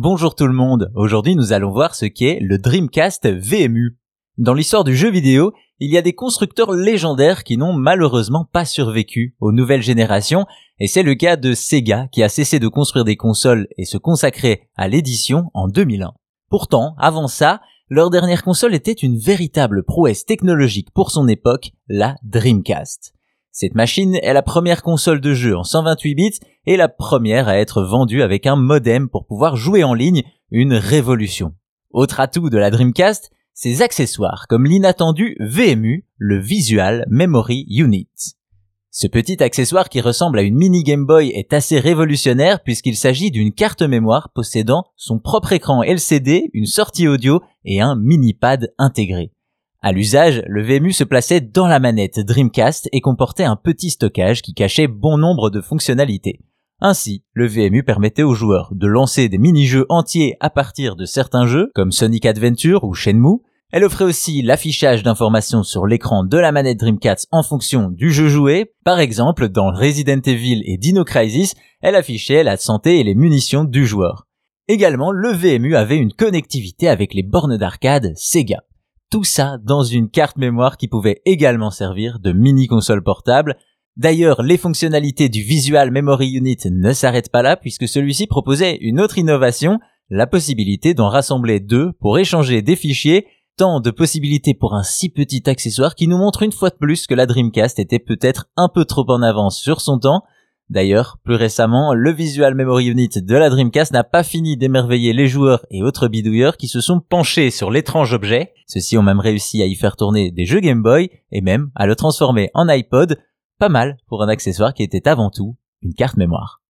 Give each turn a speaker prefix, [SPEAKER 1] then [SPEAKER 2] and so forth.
[SPEAKER 1] Bonjour tout le monde, aujourd'hui nous allons voir ce qu'est le Dreamcast VMU. Dans l'histoire du jeu vidéo, il y a des constructeurs légendaires qui n'ont malheureusement pas survécu aux nouvelles générations, et c'est le cas de Sega qui a cessé de construire des consoles et se consacrer à l'édition en 2001. Pourtant, avant ça, leur dernière console était une véritable prouesse technologique pour son époque, la Dreamcast. Cette machine est la première console de jeu en 128 bits et la première à être vendue avec un modem pour pouvoir jouer en ligne, une révolution. Autre atout de la Dreamcast, ses accessoires comme l'inattendu VMU, le Visual Memory Unit. Ce petit accessoire qui ressemble à une mini Game Boy est assez révolutionnaire puisqu'il s'agit d'une carte mémoire possédant son propre écran LCD, une sortie audio et un mini pad intégré. À l'usage, le VMU se plaçait dans la manette Dreamcast et comportait un petit stockage qui cachait bon nombre de fonctionnalités. Ainsi, le VMU permettait aux joueurs de lancer des mini-jeux entiers à partir de certains jeux, comme Sonic Adventure ou Shenmue. Elle offrait aussi l'affichage d'informations sur l'écran de la manette Dreamcast en fonction du jeu joué. Par exemple, dans Resident Evil et Dino Crisis, elle affichait la santé et les munitions du joueur. Également, le VMU avait une connectivité avec les bornes d'arcade Sega. Tout ça dans une carte mémoire qui pouvait également servir de mini console portable. D'ailleurs, les fonctionnalités du Visual Memory Unit ne s'arrêtent pas là puisque celui-ci proposait une autre innovation, la possibilité d'en rassembler deux pour échanger des fichiers, tant de possibilités pour un si petit accessoire qui nous montre une fois de plus que la Dreamcast était peut-être un peu trop en avance sur son temps, D'ailleurs, plus récemment, le Visual Memory Unit de la Dreamcast n'a pas fini d'émerveiller les joueurs et autres bidouilleurs qui se sont penchés sur l'étrange objet. Ceux-ci ont même réussi à y faire tourner des jeux Game Boy et même à le transformer en iPod. Pas mal pour un accessoire qui était avant tout une carte mémoire.